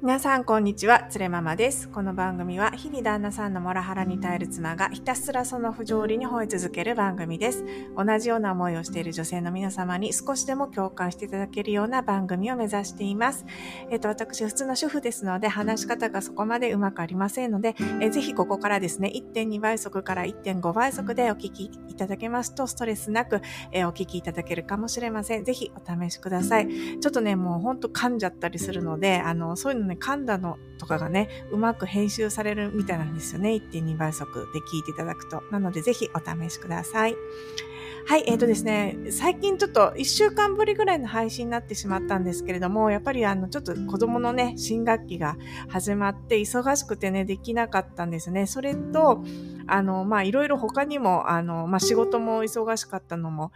皆さん、こんにちは。つれママです。この番組は、日々旦那さんのモラハラに耐える妻がひたすらその不条理に吠え続ける番組です。同じような思いをしている女性の皆様に少しでも共感していただけるような番組を目指しています。えっ、と、私、普通の主婦ですので、話し方がそこまでうまくありませんので、えぜひここからですね、1.2倍速から1.5倍速でお聞きいただけますと、ストレスなく、えお聞きいただけるかもしれません。ぜひお試しください。ちょっとね、もうほんと噛んじゃったりするので、あの、そういうのね、噛んだのとかがね、うまく編集されるみたいなんですよね。1.2倍速で聞いていただくと。なので、ぜひお試しください。はい、えっ、ー、とですね、最近ちょっと1週間ぶりぐらいの配信になってしまったんですけれども、やっぱりあの、ちょっと子供のね、新学期が始まって忙しくてね、できなかったんですね。それと、あの、まあ、いろいろ他にも、あの、まあ、仕事も忙しかったのも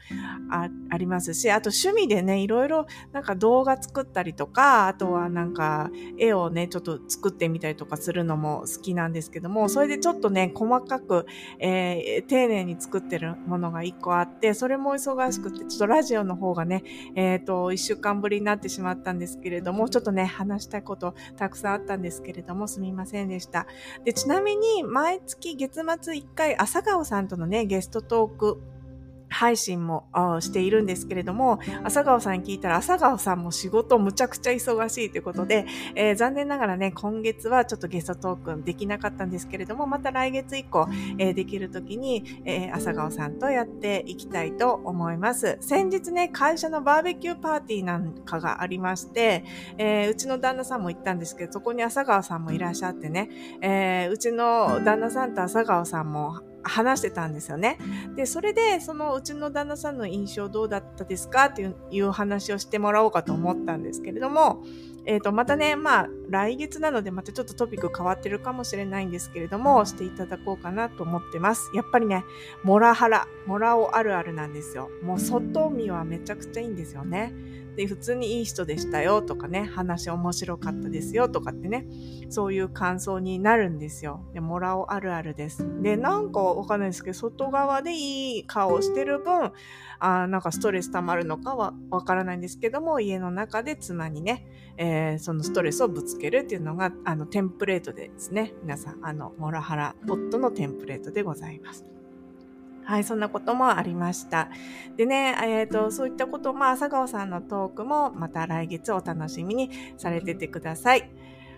ありますし、あと趣味でね、いろいろなんか動画作ったりとか、あとはなんか絵をね、ちょっと作ってみたりとかするのも好きなんですけども、それでちょっとね、細かく、えー、丁寧に作ってるものが一個あっ、て、それも忙しくて、ちょっとラジオの方がね、えっ、ー、と、一週間ぶりになってしまったんですけれども、ちょっとね、話したいことたくさんあったんですけれども、すみませんでした。で、ちなみに、毎月月末1回、朝顔さんとのね、ゲストトーク配信もしているんですけれども、朝顔さんに聞いたら、朝顔さんも仕事むちゃくちゃ忙しいということで、えー、残念ながらね、今月はちょっとゲストトークンできなかったんですけれども、また来月以降、えー、できる時に、えー、朝顔さんとやっていきたいと思います。先日ね、会社のバーベキューパーティーなんかがありまして、えうちの旦那さんも行ったんですけど、そこに朝顔さんもいらっしゃってね、えうちの旦那さんと朝顔さんも話してたんですよね。で、それで、そのうちの旦那さんの印象どうだったですかっていう話をしてもらおうかと思ったんですけれども、えっ、ー、と、またね、まあ、来月なのでまたちょっとトピック変わってるかもしれないんですけれども、していただこうかなと思ってます。やっぱりね、モラハラ、モラオあるあるなんですよ。もう外見はめちゃくちゃいいんですよね。で、普通にいい人でしたよとかね、話面白かったですよとかってね、そういう感想になるんですよ。で、もらおあるあるです。で、なんかわかんないですけど、外側でいい顔してる分、あなんかストレス溜まるのかはわからないんですけども、家の中で妻にね、えー、そのストレスをぶつけるっていうのが、あの、テンプレートでですね、皆さん、あの、モラハラ、夫のテンプレートでございます。はい、そんなこともありました。でね、えっ、ー、と、そういったことも、朝顔さんのトークも、また来月お楽しみにされててください。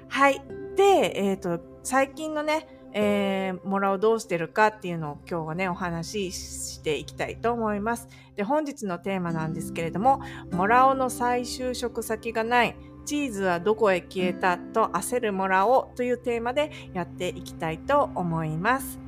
はい。で、えっ、ー、と、最近のね、えー、モラをどうしてるかっていうのを今日はね、お話ししていきたいと思います。で、本日のテーマなんですけれども、モラオの再就職先がない、チーズはどこへ消えたと焦るモラオというテーマでやっていきたいと思います。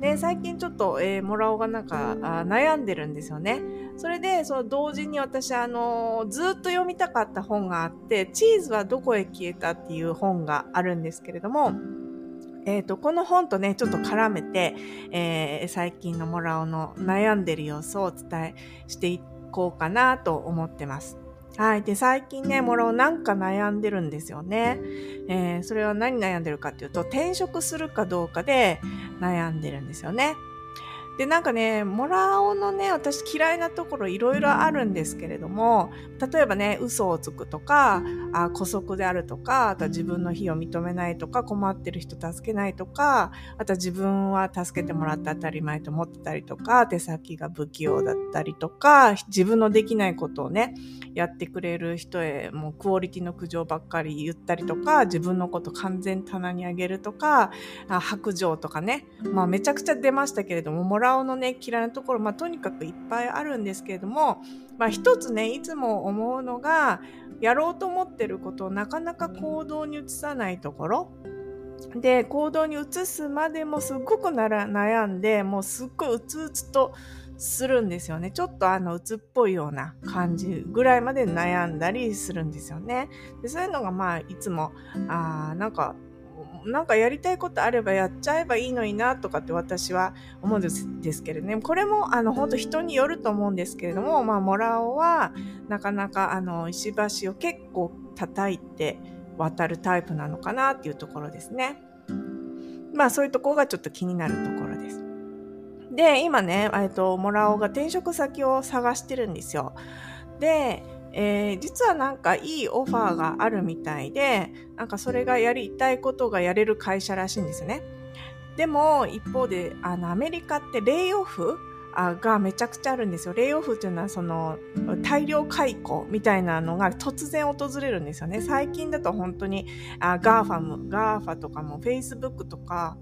で、最近ちょっと、えー、モラオがなんか悩んでるんですよね。それで、その同時に私、あのー、ずっと読みたかった本があって、チーズはどこへ消えたっていう本があるんですけれども、えっ、ー、と、この本とね、ちょっと絡めて、えー、最近のモラオの悩んでる様子をお伝えしていこうかなと思ってます。はい。で、最近ね、もろなんか悩んでるんですよね。えー、それは何悩んでるかっていうと、転職するかどうかで悩んでるんですよね。で、なんかね、モラオのね、私嫌いなところいろいろあるんですけれども、例えばね、嘘をつくとか、あ、古速であるとか、あとは自分の非を認めないとか、困ってる人助けないとか、あとは自分は助けてもらって当たり前と思ってたりとか、手先が不器用だったりとか、自分のできないことをね、やってくれる人へもうクオリティの苦情ばっかり言ったりとか、自分のこと完全棚にあげるとか、白状とかね、まあめちゃくちゃ出ましたけれども、モラオのね、嫌いなところ、まあとにかくいっぱいあるんですけれども、まあ一つね、いつも思うのが、やろうと思ってることをなかなか行動に移さないところ。で、行動に移すまでもすっごくなら悩んで、もうすっごいうつうつとするんですよね。ちょっとあの、鬱っぽいような感じぐらいまで悩んだりするんですよね。でそういうのがまあ、いつも、あなんか、なんかやりたいことあればやっちゃえばいいのになとかって私は思うんですですけれどね。これもあの本当人によると思うんですけれども、まあモラオはなかなかあの石橋を結構叩いて渡るタイプなのかなっていうところですね。まあそういうところがちょっと気になるところです。で、今ね、えっと、モラオが転職先を探してるんですよ。で、えー、実はなんかいいオファーがあるみたいで、なんかそれがやりたいことがやれる会社らしいんですね。でも、一方で、あの、アメリカってレイオフがめちゃくちゃあるんですよ。レイオフっていうのはその大量解雇みたいなのが突然訪れるんですよね。最近だと本当にあ GAFAM、GAFA とかも Facebook とか、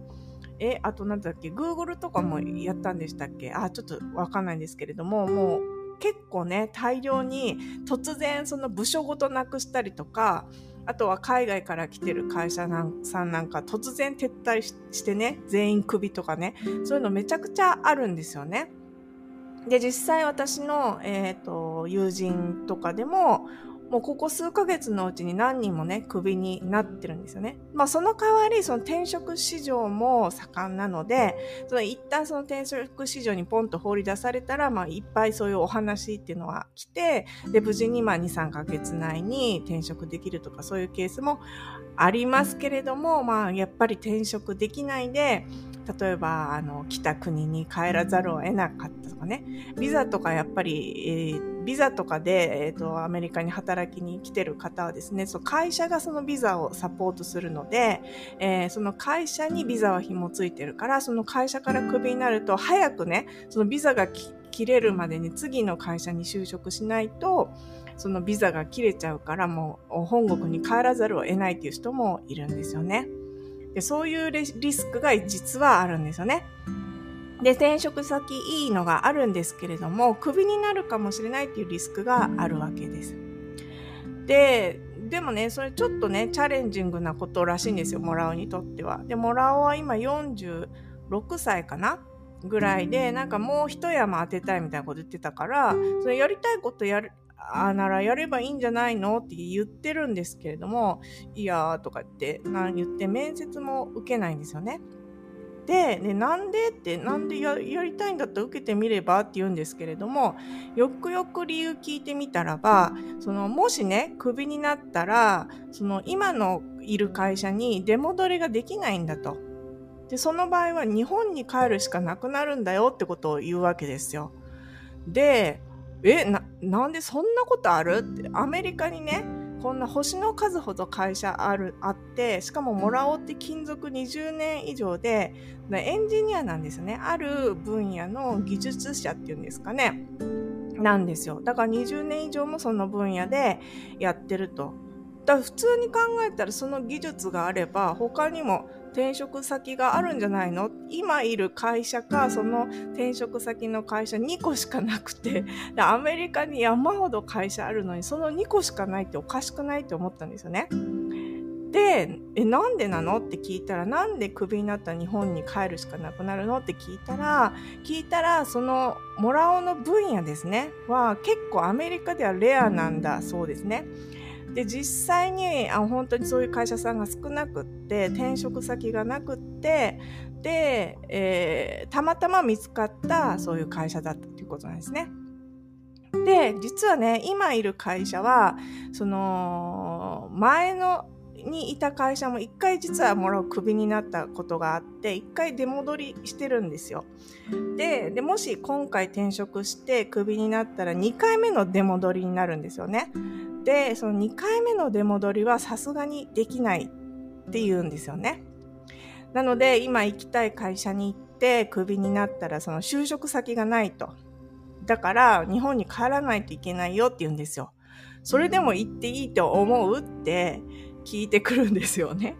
え、あとなんだっけ、Google とかもやったんでしたっけ？あ、ちょっとわかんないんですけれども、もう結構ね、大量に突然その部署ごとなくしたりとか、あとは海外から来てる会社さんなんか突然撤退してね、全員クビとかね、そういうのめちゃくちゃあるんですよね。で、実際私の、えっ、ー、と、友人とかでも、もうここ数ヶ月のうちに何人もね、クビになってるんですよね。まあその代わり、その転職市場も盛んなので、その一旦その転職市場にポンと放り出されたら、まあいっぱいそういうお話っていうのは来て、で、無事にまあ2、3ヶ月内に転職できるとかそういうケースもありますけれども、まあやっぱり転職できないで、例えば、あの、来た国に帰らざるを得なかったとかね。ビザとかやっぱり、えー、ビザとかで、え、ー、と、アメリカに働きに来てる方はですね、そう、会社がそのビザをサポートするので、えー、その会社にビザは紐ついてるから、その会社からクビになると、早くね、そのビザが切れるまでに次の会社に就職しないと、そのビザが切れちゃうからもう本国に帰らざるを得ないっていう人もいるんですよね。でそういうリスクが実はあるんですよね。で、転職先いいのがあるんですけれども、クビになるかもしれないっていうリスクがあるわけです。で、でもね、それちょっとね、チャレンジングなことらしいんですよ、モラオにとっては。で、モラオは今46歳かな？ぐらいで、なんかもう一山当てたいみたいなこと言ってたから、それやりたいことやる、あならやればいいんじゃないの？って言ってるんですけれども、いやーとか言って、なん言って面接も受けないんですよね。で、ね、なんでって、なんでやりたいんだったら受けてみればって言うんですけれども、よくよく理由聞いてみたらば、その、もしね、クビになったら、その、今のいる会社に出戻りができないんだと。で、その場合は日本に帰るしかなくなるんだよってことを言うわけですよ。で、え、な、なんでそんなことある？って、アメリカにね、こんな星の数ほど会社ある、あって、しかももらおうって勤続20年以上で、エンジニアなんですね。ある分野の技術者っていうんですかね。なんですよ。だから20年以上もその分野でやってると。だから普通に考えたらその技術があれば他にも転職先があるんじゃないの？今いる会社か、その転職先の会社2個しかなくて、アメリカに山ほど会社あるのに、その2個しかないっておかしくないって思ったんですよね。で、え、なんでなの？って聞いたら、なんでクビになった日本に帰るしかなくなるの？って聞いたら、聞いたら、その、モラオの分野ですね、は結構アメリカではレアなんだそうですね。で実際にあ本当にそういう会社さんが少なくって転職先がなくってで、えー、たまたま見つかったそういう会社だったということなんですね。で実はね今いる会社はその前のにいた会社も一回実はもらうクビになったことがあって一回出戻りしてるんですよ。ででもし今回転職してクビになったら2回目の出戻りになるんですよね。で、その2回目の出戻りはさすがにできないって言うんですよね。なので、今行きたい会社に行ってクビになったらその就職先がないと。だから日本に帰らないといけないよって言うんですよ。それでも行っていいと思うって聞いてくるんですよね。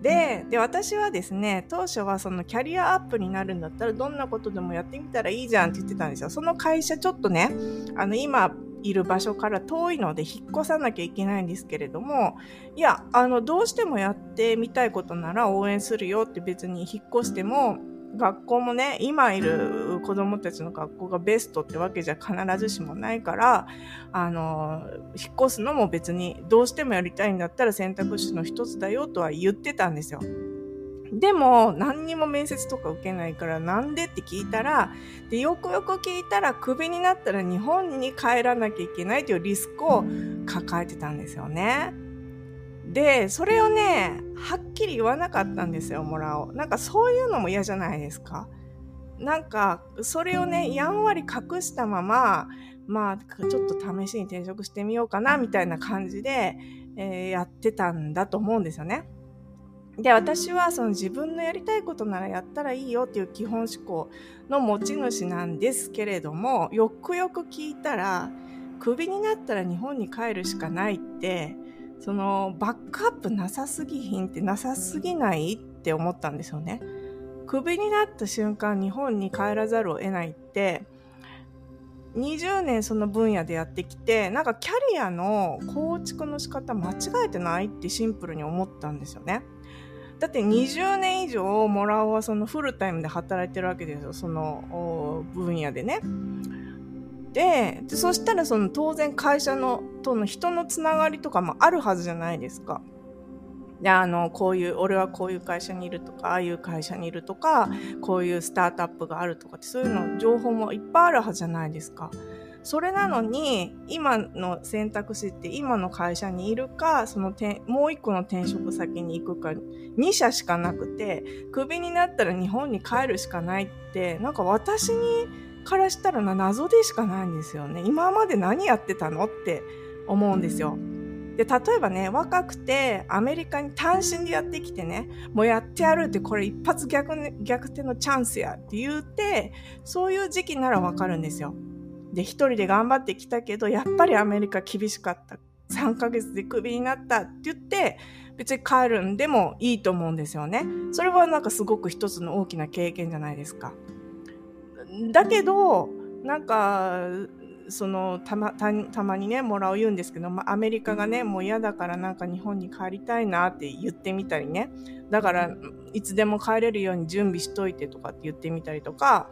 でで私はですね当初はそのキャリアアップになるんだったらどんなことでもやってみたらいいじゃんって言ってたんですよその会社ちょっとねあの今いる場所から遠いので引っ越さなきゃいけないんですけれども、いや、あの、どうしてもやってみたいことなら応援するよって別に引っ越しても、学校もね、今いる子供たちの学校がベストってわけじゃ必ずしもないから、あの、引っ越すのも別にどうしてもやりたいんだったら選択肢の一つだよとは言ってたんですよ。でも、何にも面接とか受けないから、なんでって聞いたら、で、よくよく聞いたら、クビになったら日本に帰らなきゃいけないというリスクを抱えてたんですよね。で、それをね、はっきり言わなかったんですよ、もらおう。なんかそういうのも嫌じゃないですか。なんか、それをね、やんわり隠したまま、まあ、ちょっと試しに転職してみようかな、みたいな感じで、えー、やってたんだと思うんですよね。で、私はその自分のやりたいことならやったらいいよっていう基本思考の持ち主なんですけれども、よくよく聞いたら、クビになったら日本に帰るしかないって、そのバックアップなさすぎひんってなさすぎないって思ったんですよね。クビになった瞬間日本に帰らざるを得ないって、20年その分野でやってきて、なんかキャリアの構築の仕方間違えてないってシンプルに思ったんですよね。だって20年以上モラオはそのフルタイムで働いてるわけですよ、その分野でね。でそしたらその当然会社のとの人のつながりとかもあるはずじゃないですか。であのこういう俺はこういう会社にいるとかああいう会社にいるとかこういうスタートアップがあるとかってそういうの情報もいっぱいあるはずじゃないですか。それなのに今の選択肢って今の会社にいるかそのもう一個の転職先に行くか2社しかなくてクビになったら日本に帰るしかないってなんか私にからしたらな謎でしかないんですよね。今まで何やってたのって思うんですよ。で、例えばね、若くてアメリカに単身でやってきてね、もうやってやるってこれ一発逆,、逆転のチャンスやって言うて、そういう時期ならわかるんですよ。で、一人で頑張ってきたけど、やっぱりアメリカ厳しかった。3ヶ月でクビになったって言って、別に帰るんでもいいと思うんですよね。それはなんかすごく一つの大きな経験じゃないですか。だけど、なんか、そのたまたたまにねもらう言うんですけど、まあ、アメリカがねもう嫌だからなんか日本に帰りたいなって言ってみたりねだからいつでも帰れるように準備しといてとかって言ってみたりとか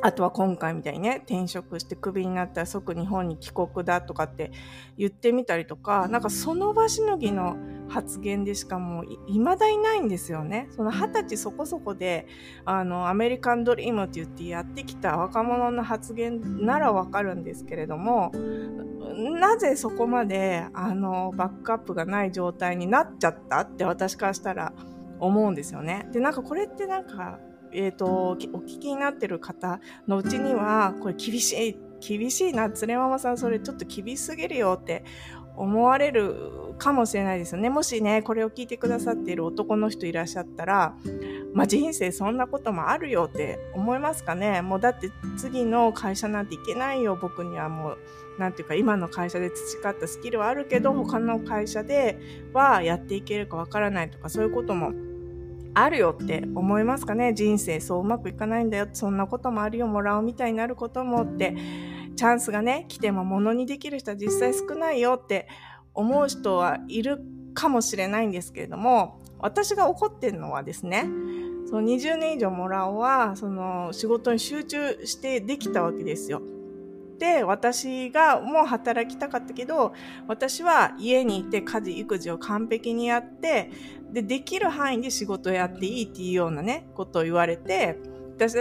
あとは今回みたいにね、転職してクビになったら即日本に帰国だとかって言ってみたりとか、なんかその場しのぎの発言でしかもう未だいないんですよね。その二十歳そこそこで、あの、アメリカンドリームって言ってやってきた若者の発言ならわかるんですけれども、なぜそこまで、あの、バックアップがない状態になっちゃったって私からしたら思うんですよね。で、なんかこれってなんか、えっ、ー、と、お聞きになってる方のうちには、これ厳しい、厳しいな、つれママさんそれちょっと厳しすぎるよって思われるかもしれないですよね。もしね、これを聞いてくださっている男の人いらっしゃったら、まあ、人生そんなこともあるよって思いますかね。もうだって次の会社なんていけないよ、僕にはもう。なんていうか今の会社で培ったスキルはあるけど他の会社ではやっていけるかわからないとかそういうこともあるよって思いますかね？人生そううまくいかないんだよ。そんなこともあるよ。もらおうみたいになることもって、チャンスがね、来てもものにできる人は実際少ないよって思う人はいるかもしれないんですけれども、私が怒ってるのはですね、その20年以上もらおうは、その仕事に集中してできたわけですよ。で、私がもう働きたかったけど、私は家にいて家事、育児を完璧にやって、で、できる範囲で仕事をやっていいっていうようなね、ことを言われて、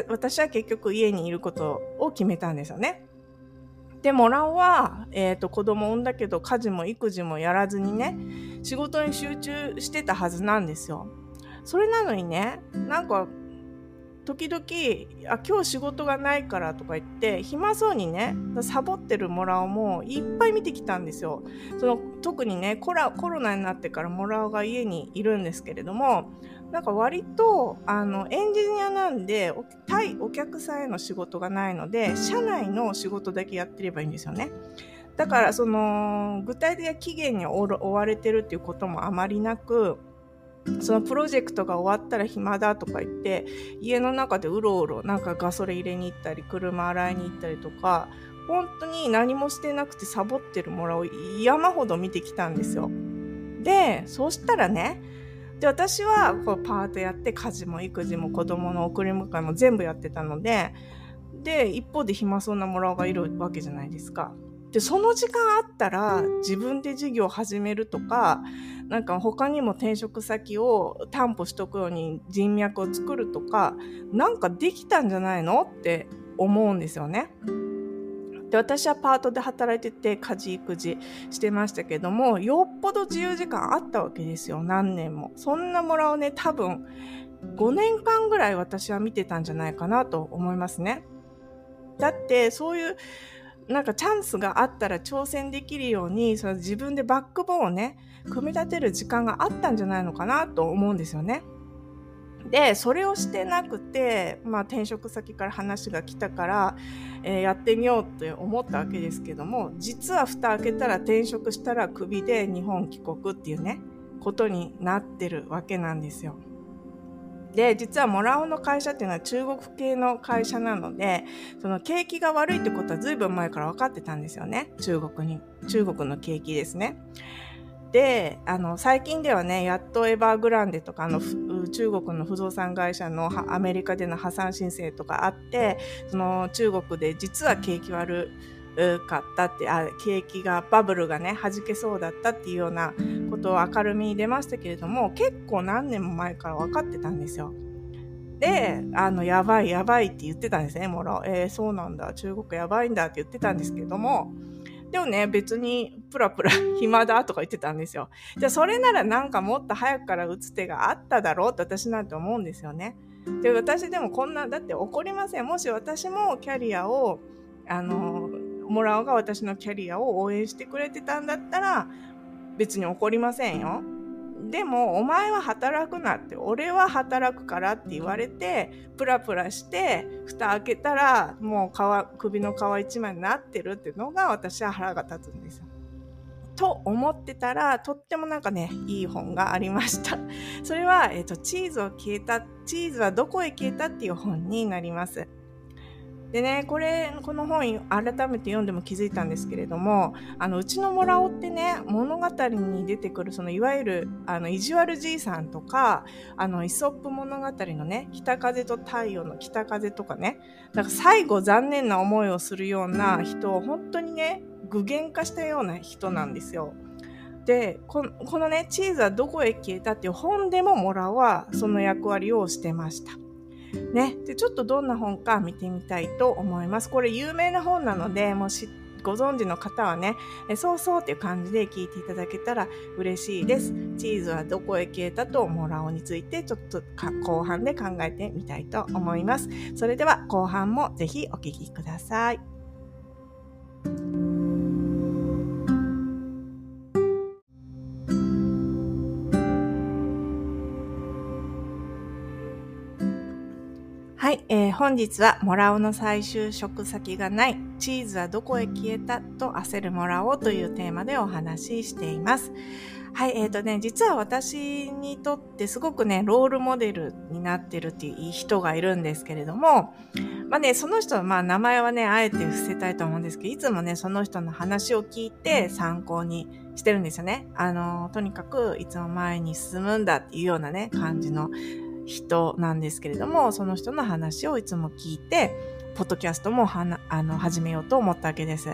私は結局家にいることを決めたんですよね。で、モラオは、えっ、ー、と、子供産んだけど、家事も育児もやらずにね、仕事に集中してたはずなんですよ。それなのにね、なんか、時々あ今日仕事がないからとか言って暇そうにねサボってるモラオもいっぱい見てきたんですよ。その特にねコロコロナになってからモラオが家にいるんですけれどもなんか割とあのエンジニアなんで対お客さんへの仕事がないので社内の仕事だけやってればいいんですよね。だからその具体的な期限に追われてるっていうこともあまりなくそのプロジェクトが終わったら暇だとか言って、家の中でうろうろなんかガソリン入れに行ったり、車洗いに行ったりとか、本当に何もしてなくてサボってるもらを山ほど見てきたんですよ。で、そうしたらね、で、私はこうパートやって家事も育児も子供の送り迎えも全部やってたので、で、一方で暇そうなもらおがいるわけじゃないですか。で、その時間あったら自分で事業始めるとか、なんか他にも転職先を担保しとくように人脈を作るとか、なんかできたんじゃないのって思うんですよね。で、私はパートで働いてて家事育児してましたけども、よっぽど自由時間あったわけですよ、何年も。そんなもらをね、多分5年間ぐらい私は見てたんじゃないかなと思いますね。だって、そういう、なんかチャンスがあったら挑戦できるように、その自分でバックボーンをね、組み立てる時間があったんじゃないのかなと思うんですよね。で、それをしてなくて、まあ転職先から話が来たから、えー、やってみようって思ったわけですけども、実は蓋開けたら転職したらクビで日本帰国っていうね、ことになってるわけなんですよ。で、実はモラオの会社っていうのは中国系の会社なので、その景気が悪いってことは随分前から分かってたんですよね。中国に、中国の景気ですね。で、あの、最近ではね、やっとエバーグランデとか、あの、中国の不動産会社のアメリカでの破産申請とかあって、その中国で実は景気悪いかったって、あ、景気が、バブルがね、弾けそうだったっていうようなことを明るみに出ましたけれども、結構何年も前から分かってたんですよ。で、あの、やばいやばいって言ってたんですね、もろ。えー、そうなんだ、中国やばいんだって言ってたんですけども、でもね、別にプラプラ 暇だとか言ってたんですよ。じゃあそれならなんかもっと早くから打つ手があっただろうって私なんて思うんですよね。で、私でもこんな、だって怒りません。もし私もキャリアを、あの、もらおが私のキャリアを応援してくれてたんだったら別に怒りませんよ。でも、お前は働くなって、俺は働くからって言われて、プラプラして、蓋開けたら、もう皮、首の皮一枚になってるっていうのが私は腹が立つんです。と思ってたら、とってもなんかね、いい本がありました。それは、え、ー、と、チーズを消えた、チーズはどこへ消えたっていう本になります。でね、これ、この本改めて読んでも気づいたんですけれども、あの、うちのもらおってね、物語に出てくる、その、いわゆる、あの、意地悪じいさんとか、あの、イソップ物語のね、北風と太陽の北風とかね、だから最後残念な思いをするような人を本当にね、具現化したような人なんですよ。で、このね、チーズはどこへ消えたっていう本でもモラはその役割をしてました。ね。で、ちょっとどんな本か見てみたいと思います。これ有名な本なので、もしご存知の方はね、そうそうっていう感じで聞いていただけたら嬉しいです。チーズはどこへ消えたとモラオについてちょっと後半で考えてみたいと思います。それでは後半もぜひお聞きください。はい、えー、本日はモラオの再就職先がない、チーズはどこへ消えたと焦るモラオというテーマでお話ししています。はい、えっ、ー、とね、実は私にとってすごくね、ロールモデルになってるっていう人がいるんですけれども、まあね、その人はまあ名前はね、あえて伏せたいと思うんですけど、いつもね、その人の話を聞いて参考にしてるんですよね。あの、とにかくいつも前に進むんだっていうようなね、感じの人なんですけれども、その人の話をいつも聞いて、ポッドキャストもはな、あの、始めようと思ったわけです。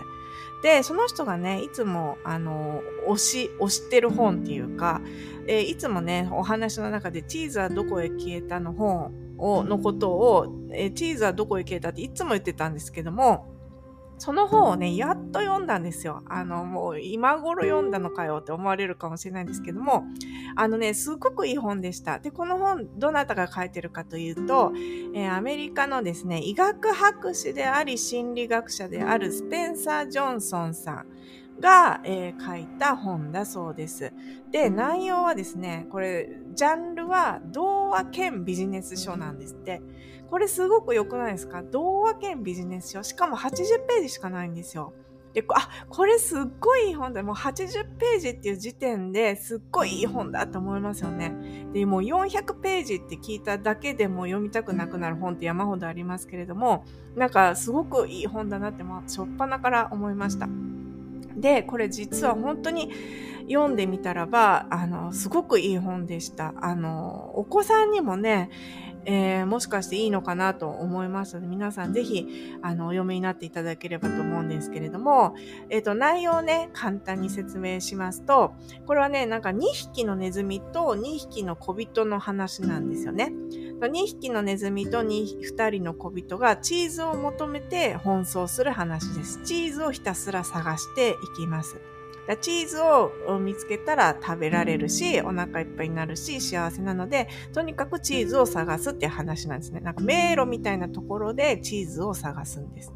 で、その人がね、いつも、あの、推し、推してる本っていうか、えー、いつもね、お話の中で、チーズはどこへ消えたの本を、のことを、えー、チーズはどこへ消えたっていつも言ってたんですけども、その本をね、やっと読んだんですよ。あの、もう今頃読んだのかよって思われるかもしれないんですけども、あのね、すごくいい本でした。で、この本、どなたが書いてるかというと、えー、アメリカのですね、医学博士であり心理学者であるスペンサー・ジョンソンさん。が、えー、書いた本だそうです。で、内容はですね、これ、ジャンルは童話兼ビジネス書なんですって。これすごく良くないですか？童話兼ビジネス書。しかも80ページしかないんですよ。で、あ、これすっごいいい本だ。もう80ページっていう時点ですっごいいい本だと思いますよね。で、もう400ページって聞いただけでも読みたくなくなる本って山ほどありますけれども、なんかすごくいい本だなって、まあ、しょっぱなから思いました。で、これ実は本当に読んでみたらば、あの、すごくいい本でした。あの、お子さんにもね、えー、もしかしていいのかなと思いますので、皆さんぜひ、あの、お読みになっていただければと思うんですけれども、えっ、ー、と、内容をね、簡単に説明しますと、これはね、なんか2匹のネズミと2匹の小人の話なんですよね。2匹のネズミと 2, 2人の小人がチーズを求めて奔走する話です。チーズをひたすら探していきます。チーズを見つけたら食べられるし、お腹いっぱいになるし、幸せなので、とにかくチーズを探すっていう話なんですね。なんか迷路みたいなところでチーズを探すんです。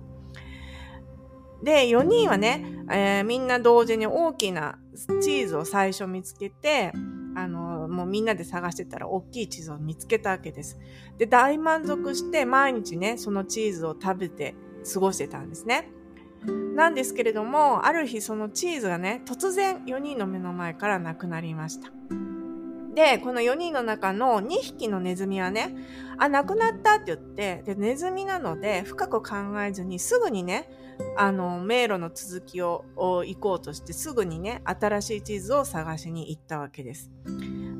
で、4人はね、えー、みんな同時に大きなチーズを最初見つけて、あの、もうみんなで探してたら大きいチーズを見つけたわけです。で、大満足して毎日ね、そのチーズを食べて過ごしてたんですね。なんですけれども、ある日そのチーズがね、突然4人の目の前からなくなりました。で、この4人の中の2匹のネズミはね、あ、亡くなったって言って、で、ネズミなので深く考えずにすぐにね、あの、迷路の続きを行こうとしてすぐにね、新しいチーズを探しに行ったわけです。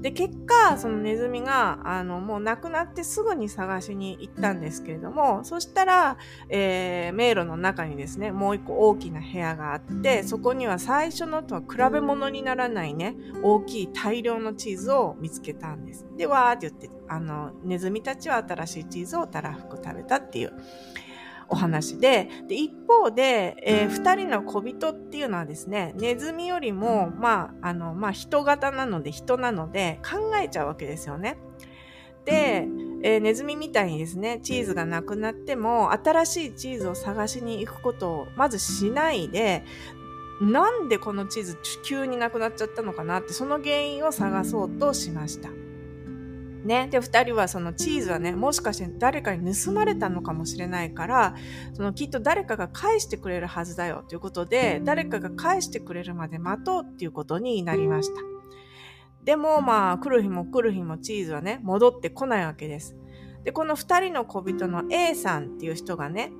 で、結果、そのネズミが、あの、もう亡くなってすぐに探しに行ったんですけれども、そしたら、えー、迷路の中にですね、もう一個大きな部屋があって、そこには最初のとは比べ物にならないね、大きい大量のチーズを見つけたんです。で、わーって言って、あの、ネズミたちは新しいチーズをたらふく食べたっていう。お話で、で一方で、えー、二人の小人っていうのはですね、ネズミよりも、まあ、あの、まあ、人型なので、人なので、考えちゃうわけですよね。で、えー、ネズミみたいにですね、チーズがなくなっても、新しいチーズを探しに行くことをまずしないで、なんでこのチーズ急になくなっちゃったのかなって、その原因を探そうとしました。ね。で、二人はそのチーズはね、もしかして誰かに盗まれたのかもしれないから、そのきっと誰かが返してくれるはずだよということで、誰かが返してくれるまで待とうっていうことになりました。でもまあ、来る日も来る日もチーズはね、戻ってこないわけです。で、この二人の小人の A さんっていう人がね、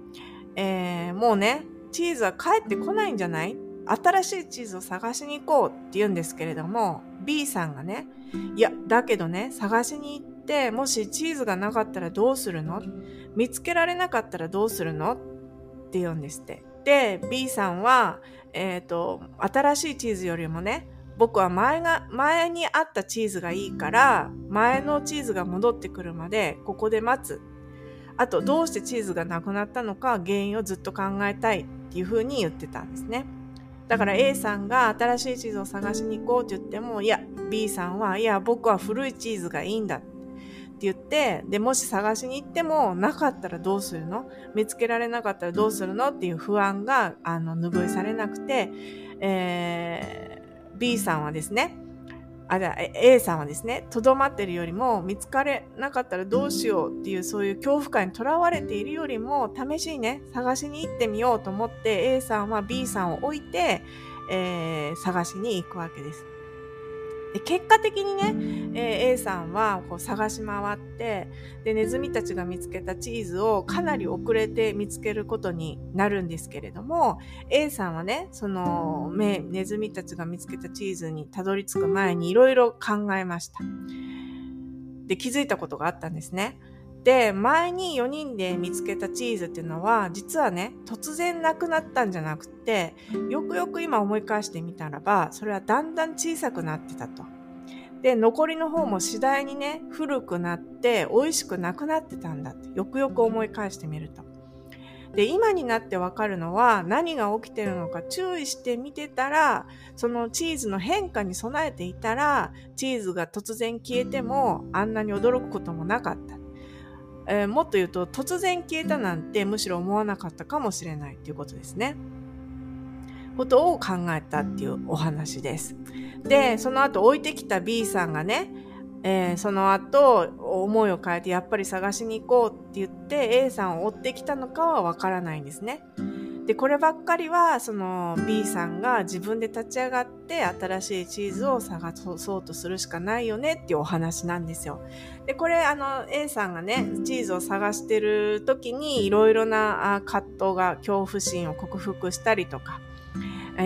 えー、もうね、チーズは帰ってこないんじゃない新しいチーズを探しに行こうって言うんですけれども、B さんがね、いや、だけどね、探しに行って、もしチーズがなかったらどうするの？見つけられなかったらどうするの？って言うんですって。で、B さんは、えっ、ー、と、新しいチーズよりもね、僕は前が、前にあったチーズがいいから、前のチーズが戻ってくるまで、ここで待つ。あと、どうしてチーズがなくなったのか、原因をずっと考えたいっていうふうに言ってたんですね。だから A さんが新しいチーズを探しに行こうって言っても、いや、B さんは、いや、僕は古いチーズがいいんだって言って、で、もし探しに行っても、なかったらどうするの？見つけられなかったらどうするのっていう不安が、あの、拭いされなくて、えー、B さんはですね、あ、じゃ A さんはですね、とどまってるよりも、見つかれなかったらどうしようっていう、そういう恐怖感にとらわれているよりも、試しにね、探しに行ってみようと思って、A さんは B さんを置いて、えー、探しに行くわけです。で結果的にね、えー、A さんはこう探し回って、で、ネズミたちが見つけたチーズをかなり遅れて見つけることになるんですけれども、A さんはね、その、ネズミたちが見つけたチーズにたどり着く前にいろいろ考えました。で、気づいたことがあったんですね。で、前に4人で見つけたチーズっていうのは、実はね、突然なくなったんじゃなくて、よくよく今思い返してみたらば、それはだんだん小さくなってたと。で、残りの方も次第にね、古くなって美味しくなくなってたんだって、よくよく思い返してみると。で、今になってわかるのは何が起きてるのか注意して見てたら、そのチーズの変化に備えていたら、チーズが突然消えてもあんなに驚くこともなかった。えー、もっと言うと突然消えたなんてむしろ思わなかったかもしれないっていうことですね。ことを考えたっていうお話です。で、その後置いてきた B さんがね、えー、その後思いを変えてやっぱり探しに行こうって言って A さんを追ってきたのかはわからないんですね。で、こればっかりは、その B さんが自分で立ち上がって新しいチーズを探そうとするしかないよねっていうお話なんですよ。で、これあの A さんがね、チーズを探してる時にいろいろな葛藤が恐怖心を克服したりとか、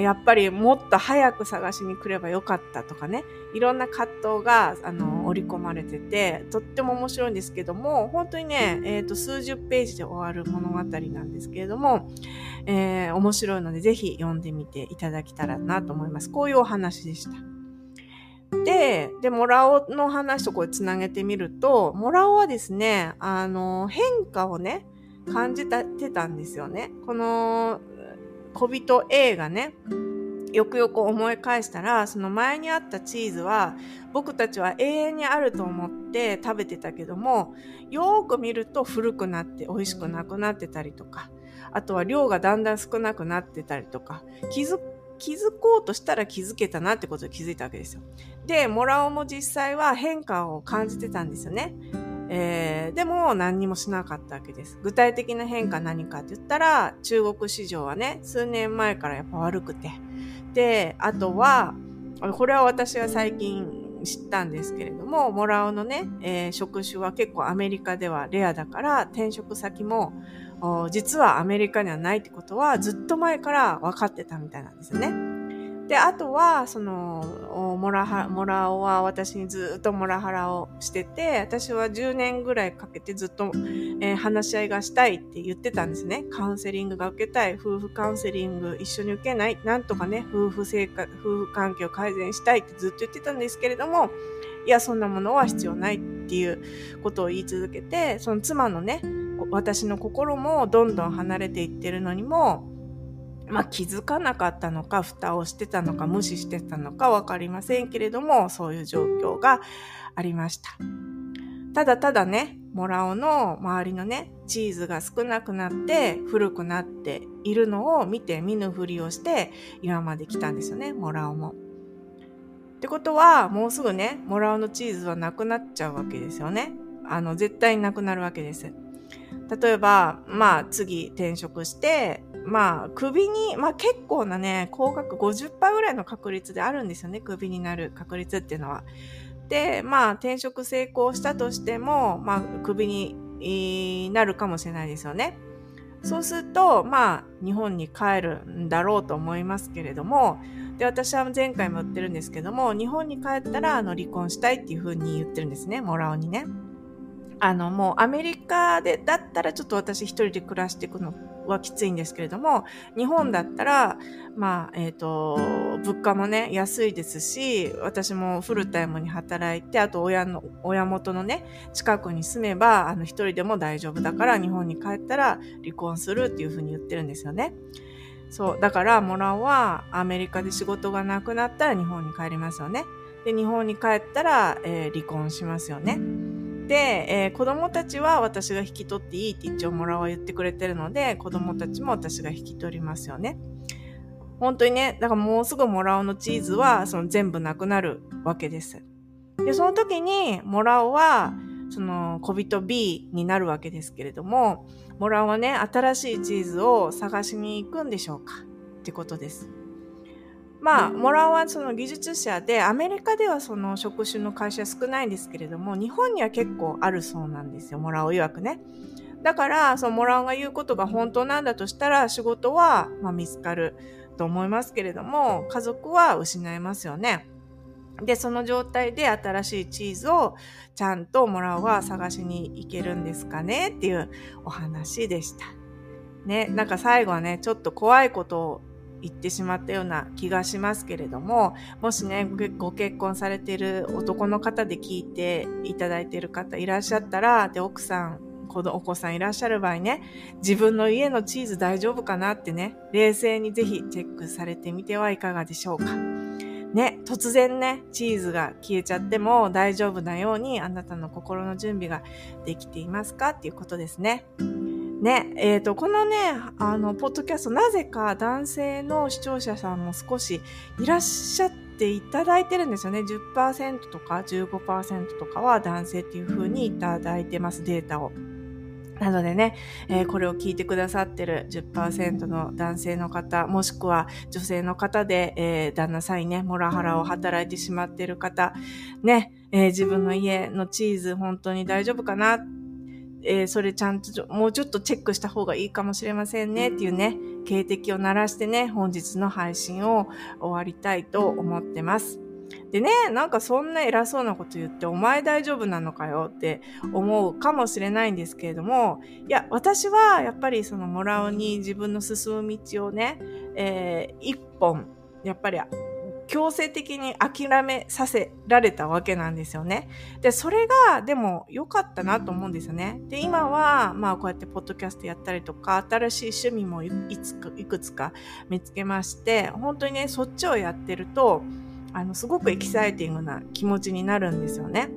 やっぱりもっと早く探しに来ればよかったとかね、いろんな葛藤が、あの、織り込まれてて、とっても面白いんですけども、本当にね、えっ、ー、と、数十ページで終わる物語なんですけれども、えー、面白いので、ぜひ読んでみていただけたらなと思います。こういうお話でした。で、で、モラオの話とこれつなげてみると、モラオはですね、あの、変化をね、感じてたんですよね。この、小人 A がね、よくよく思い返したら、その前にあったチーズは、僕たちは永遠にあると思って食べてたけども、よーく見ると古くなって美味しくなくなってたりとか、あとは量がだんだん少なくなってたりとか、気づ気づこうとしたら気づけたなってことに気づいたわけですよ。で、モラオも実際は変化を感じてたんですよね。えー、でも何にもしなかったわけです。具体的な変化何かって言ったら、中国市場はね、数年前からやっぱ悪くて。で、あとは、これは私は最近知ったんですけれども、モラオのね、えー、職種は結構アメリカではレアだから、転職先も実はアメリカにはないってことはずっと前から分かってたみたいなんですよね。で、あとは、その、モラハ、モラオは私にずっとモラハラをしてて、私は10年ぐらいかけてずっと、えー、話し合いがしたいって言ってたんですね。カウンセリングが受けたい、夫婦カウンセリング一緒に受けない、なんとかね、夫婦生活、夫婦関係を改善したいってずっと言ってたんですけれども、いや、そんなものは必要ないっていうことを言い続けて、その妻のね、私の心もどんどん離れていってるのにも、まあ、気づかなかったのか、蓋をしてたのか、無視してたのかわかりませんけれども、そういう状況がありました。ただただね、モラオの周りのね、チーズが少なくなって古くなっているのを見て見ぬふりをして今まで来たんですよね、モラオも。ってことは、もうすぐね、モラオのチーズはなくなっちゃうわけですよね。あの、絶対になくなるわけです。例えば、まあ次転職して、まあ首に、まあ結構なね、高額50%ぐらいの確率であるんですよね、首になる確率っていうのは。で、まあ転職成功したとしても、まあ首になるかもしれないですよね。そうすると、まあ日本に帰るんだろうと思いますけれども、で、私は前回も言ってるんですけども、日本に帰ったら、あの、離婚したいっていうふうに言ってるんですね、モラオにね。あの、もうアメリカで、だったらちょっと私一人で暮らしていくのはきついんですけれども、日本だったら、まあ、えっ、ー、と、物価もね、安いですし、私もフルタイムに働いて、あと親の、親元のね、近くに住めば、あの、一人でも大丈夫だから、日本に帰ったら離婚するっていうふうに言ってるんですよね。そう。だから、モランはアメリカで仕事がなくなったら日本に帰りますよね。で、日本に帰ったら、えー、離婚しますよね。で、えー、子供たちは私が引き取っていいって一応モラは言ってくれてるので、子供たちも私が引き取りますよね。本当にね、だからもうすぐモラオのチーズはその全部なくなるわけです。で、その時にモラオはその小人 B になるわけですけれども、モラオはね、新しいチーズを探しに行くんでしょうかってことです。まあ、モラオはその技術者で、アメリカではその職種の会社少ないんですけれども、日本には結構あるそうなんですよ、モラオ曰くね。だから、そのモラオが言うことが本当なんだとしたら、仕事は、まあ、見つかると思いますけれども、家族は失いますよね。で、その状態で新しいチーズをちゃんとモラオは探しに行けるんですかね？っていうお話でした。ね、なんか最後はね、ちょっと怖いことを言ってしまったような気がしますけれども、もしね、ご結婚されている男の方で聞いていただいている方いらっしゃったら、で、奥さん、お子さんいらっしゃる場合ね、自分の家のチーズ大丈夫かなってね、冷静にぜひチェックされてみてはいかがでしょうか。ね、突然ね、チーズが消えちゃっても大丈夫なようにあなたの心の準備ができていますかっていうことですね。ね、えっ、ー、と、このね、あの、ポッドキャスト、なぜか男性の視聴者さんも少しいらっしゃっていただいてるんですよね。10%とか15%とかは男性っていう風にいただいてます、データを。なのでね、えー、これを聞いてくださってる10%の男性の方、もしくは女性の方で、えー、旦那さんにね、モラハラを働いてしまってる方、ね、えー、自分の家のチーズ本当に大丈夫かなえー、それちゃんともうちょっとチェックした方がいいかもしれませんねっていうね、警笛を鳴らしてね、本日の配信を終わりたいと思ってます。でね、なんかそんな偉そうなこと言って、お前大丈夫なのかよって思うかもしれないんですけれども、いや、私はやっぱりそのもらうに自分の進む道をね、えー、一本、やっぱり強制的に諦めさせられたわけなんですよね。で、それがでも良かったなと思うんですよね。で、今は、まあこうやってポッドキャストやったりとか、新しい趣味もいくつか見つけまして、本当にね、そっちをやってると、あの、すごくエキサイティングな気持ちになるんですよね。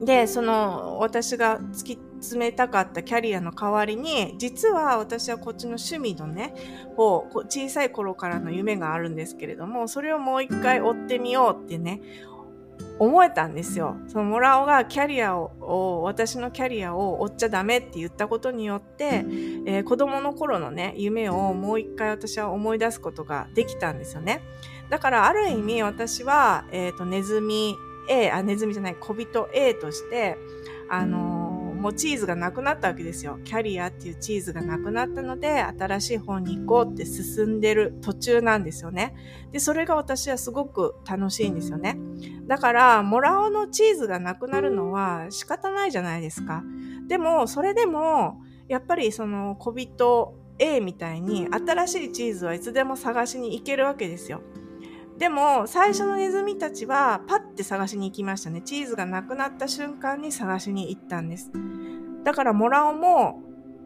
で、その、私が突き詰めたかったキャリアの代わりに、実は私はこっちの趣味のね、こう、小さい頃からの夢があるんですけれども、それをもう一回追ってみようってね、思えたんですよ。そのモラオがキャリアを、私のキャリアを追っちゃダメって言ったことによって、えー、子供の頃のね、夢をもう一回私は思い出すことができたんですよね。だからある意味私は、え、ー、と、ネズミ A、あ、ネズミじゃない、小人 A として、あのー、もうチーズがなくなったわけですよ。キャリアっていうチーズがなくなったので、新しい方に行こうって進んでる途中なんですよね。で、それが私はすごく楽しいんですよね。だから、モラオのチーズがなくなるのは仕方ないじゃないですか。でも、それでも、やっぱりその小人 A みたいに新しいチーズはいつでも探しに行けるわけですよ。でも、最初のネズミたちは、パッて探しに行きましたね。チーズがなくなった瞬間に探しに行ったんです。だから、モラオも、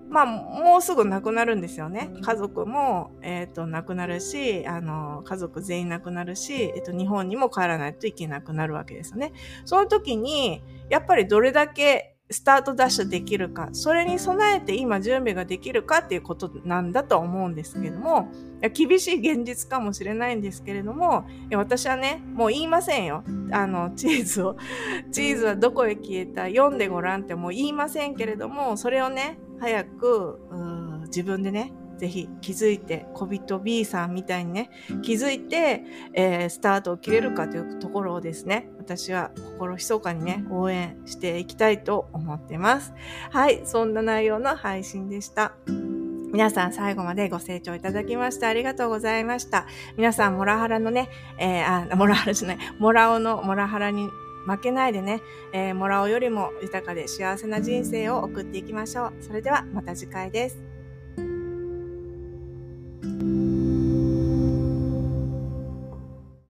まあ、もうすぐ亡くなるんですよね。家族も、えっ、ー、と、亡くなるし、あの、家族全員亡くなるし、えっ、ー、と、日本にも帰らないといけなくなるわけですよね。その時に、やっぱりどれだけスタートダッシュできるか、それに備えて今準備ができるかっていうことなんだと思うんですけれども、厳しい現実かもしれないんですけれども、私はね、もう言いませんよ。あの、チーズを、チーズはどこへ消えた、読んでごらんってもう言いませんけれども、それをね、早く、自分でね、ぜひ気づいて、小人 B さんみたいにね、気づいて、えー、スタートを切れるかというところをですね、私は心密かにね、応援していきたいと思ってます。はい、そんな内容の配信でした。皆さん最後までご清聴いただきましてありがとうございました。皆さん、モラハラのね、えー、あ、モラハラじゃない、モラオのモラハラに負けないでね、えー、モラオよりも豊かで幸せな人生を送っていきましょう。それではまた次回です。